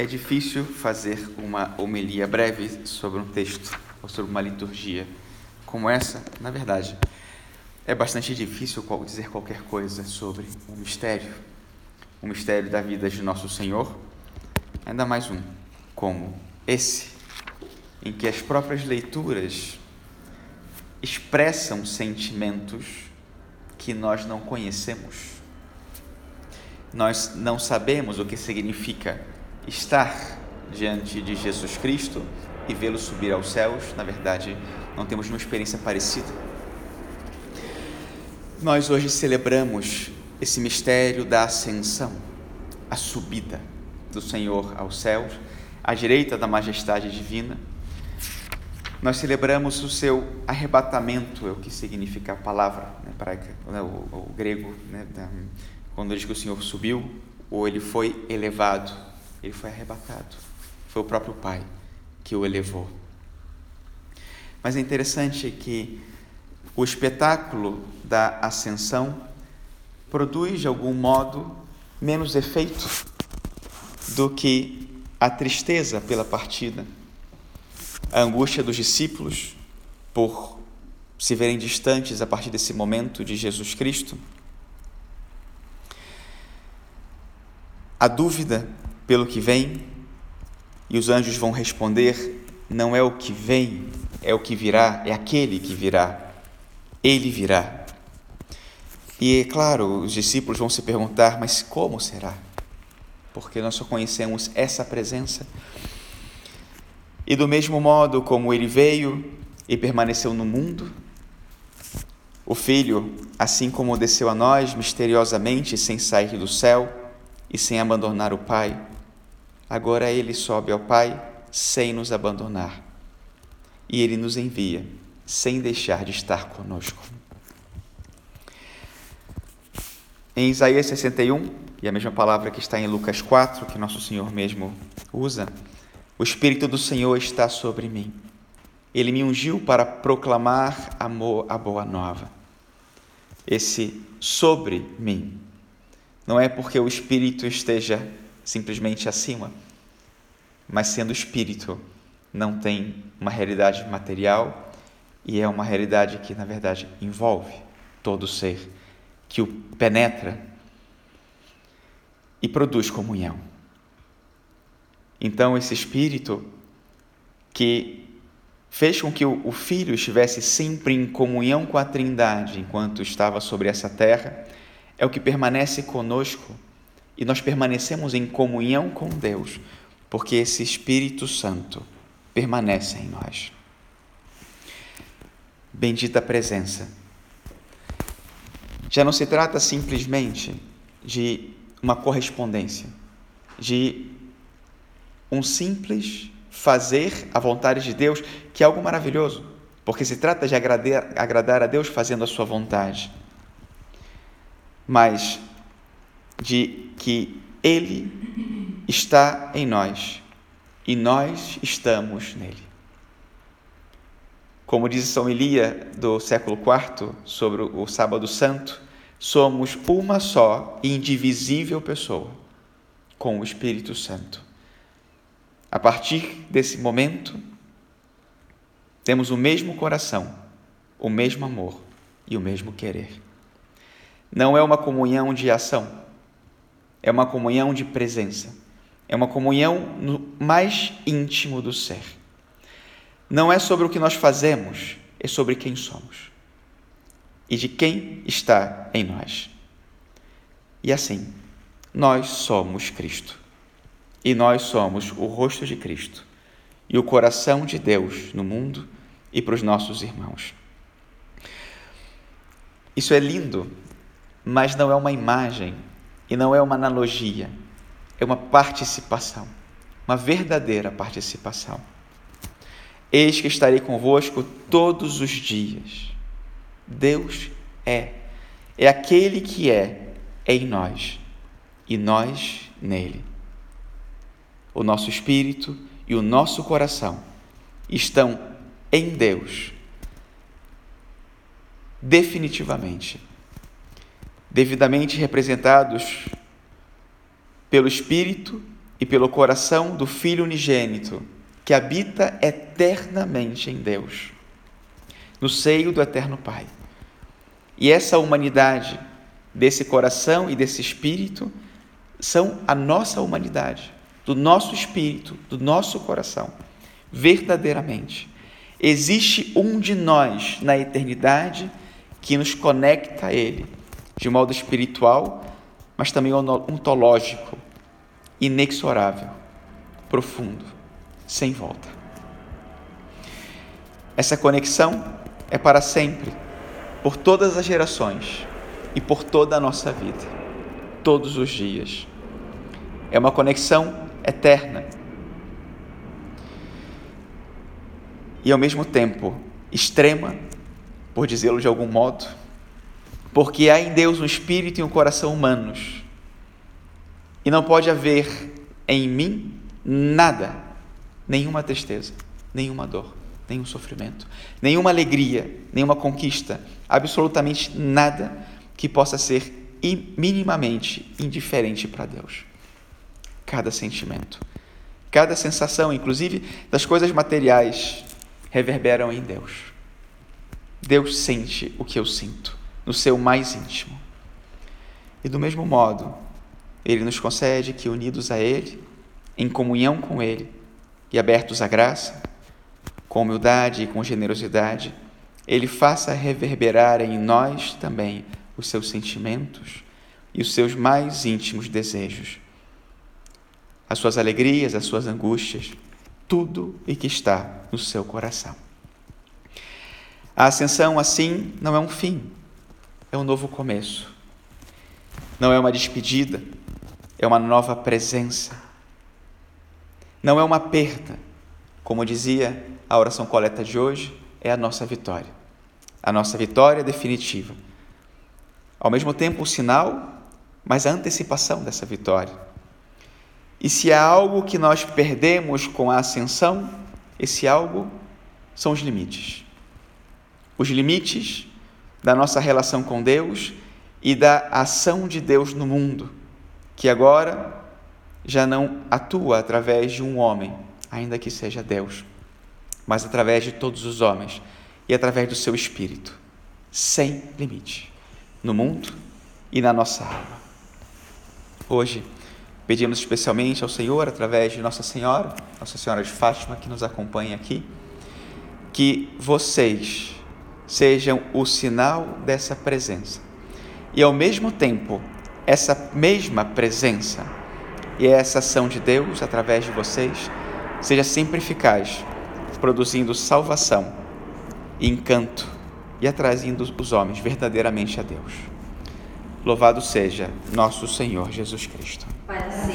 É difícil fazer uma homilia breve sobre um texto ou sobre uma liturgia como essa. Na verdade, é bastante difícil dizer qualquer coisa sobre o mistério, o mistério da vida de nosso Senhor, ainda mais um como esse, em que as próprias leituras expressam sentimentos que nós não conhecemos. Nós não sabemos o que significa estar diante de Jesus Cristo e vê-lo subir aos céus, na verdade, não temos uma experiência parecida. Nós hoje celebramos esse mistério da ascensão, a subida do Senhor aos céus, à direita da majestade divina. Nós celebramos o seu arrebatamento, é o que significa a palavra né, né, o, o, grego, né, quando diz que o Senhor subiu, ou ele foi elevado ele foi arrebatado. Foi o próprio Pai que o elevou. Mas é interessante que o espetáculo da ascensão produz, de algum modo, menos efeito do que a tristeza pela partida, a angústia dos discípulos por se verem distantes a partir desse momento de Jesus Cristo, a dúvida pelo que vem, e os anjos vão responder: não é o que vem, é o que virá, é aquele que virá. Ele virá. E é claro, os discípulos vão se perguntar: mas como será? Porque nós só conhecemos essa presença. E do mesmo modo como ele veio e permaneceu no mundo, o Filho, assim como desceu a nós misteriosamente sem sair do céu e sem abandonar o Pai, Agora ele sobe ao Pai sem nos abandonar. E ele nos envia sem deixar de estar conosco. Em Isaías 61, e a mesma palavra que está em Lucas 4, que nosso Senhor mesmo usa, o Espírito do Senhor está sobre mim. Ele me ungiu para proclamar amor, a boa nova. Esse sobre mim não é porque o Espírito esteja simplesmente acima, mas sendo espírito, não tem uma realidade material e é uma realidade que, na verdade, envolve todo o ser, que o penetra e produz comunhão. Então, esse espírito que fez com que o Filho estivesse sempre em comunhão com a Trindade enquanto estava sobre essa terra, é o que permanece conosco e nós permanecemos em comunhão com Deus, porque esse Espírito Santo permanece em nós. Bendita presença. Já não se trata simplesmente de uma correspondência, de um simples fazer a vontade de Deus, que é algo maravilhoso, porque se trata de agradar, a Deus fazendo a sua vontade. Mas de que Ele está em nós e nós estamos nele. Como diz São Elia do século IV sobre o Sábado Santo, somos uma só e indivisível pessoa com o Espírito Santo. A partir desse momento, temos o mesmo coração, o mesmo amor e o mesmo querer. Não é uma comunhão de ação, é uma comunhão de presença, é uma comunhão no mais íntimo do ser. Não é sobre o que nós fazemos, é sobre quem somos e de quem está em nós. E assim, nós somos Cristo. E nós somos o rosto de Cristo e o coração de Deus no mundo e para os nossos irmãos. Isso é lindo, mas não é uma imagem e não é uma analogia, é uma participação, uma verdadeira participação. Eis que estarei convosco todos os dias. Deus é, é aquele que é, é em nós e nós nele. O nosso espírito e o nosso coração estão em Deus, definitivamente devidamente representados pelo Espírito e pelo coração do Filho unigênito, que habita eternamente em Deus, no seio do Eterno Pai. E essa humanidade, desse coração e desse espírito, são a nossa humanidade, do nosso espírito, do nosso coração, verdadeiramente. Existe um de nós na eternidade que nos conecta a Ele, de modo espiritual, mas também ontológico, inexorável, profundo, sem volta. Essa conexão é para sempre, por todas as gerações e por toda a nossa vida, todos os dias. É uma conexão eterna. E ao mesmo tempo extrema, por dizê-lo de algum modo, porque há em Deus um espírito e um coração humanos e não pode haver em mim nada, nenhuma tristeza, nenhuma dor, nenhum sofrimento, nenhuma alegria, nenhuma conquista, absolutamente nada que possa ser minimamente indiferente para Deus. Cada sentimento, cada sensação, inclusive das coisas materiais, reverberam em Deus. Deus sente o que eu sinto, no seu mais íntimo. E do mesmo modo, ele nos concede que, unidos a Ele, em comunhão com Ele e abertos à graça, com humildade e com generosidade, Ele faça reverberar em nós também os seus sentimentos e os seus mais íntimos desejos, as suas alegrias, as suas angústias, tudo e que está no seu coração. A ascensão, assim, não é um fim, é um novo começo. Não é uma despedida, é uma nova presença. Não é uma perda. Como dizia a oração coleta de hoje, é a nossa vitória. A nossa vitória definitiva. Ao mesmo tempo, o sinal, mas a antecipação dessa vitória. E se há algo que nós perdemos com a ascensão, esse algo são os limites. Os limites da nossa relação com Deus e da ação de Deus no mundo que agora já não atua através de um homem, ainda que seja Deus, mas através de todos os homens e através do seu Espírito, sem limite, no mundo e na nossa alma. Hoje, pedimos especialmente ao Senhor, através de Nossa Senhora, Nossa Senhora de Fátima, que nos acompanha aqui, que vocês sejam o sinal dessa presença e, ao mesmo tempo, essa mesma presença e essa ação de Deus através de vocês seja sempre eficaz, produzindo salvação, encanto e atraindo os homens verdadeiramente a Deus. Louvado seja nosso Senhor Jesus Cristo.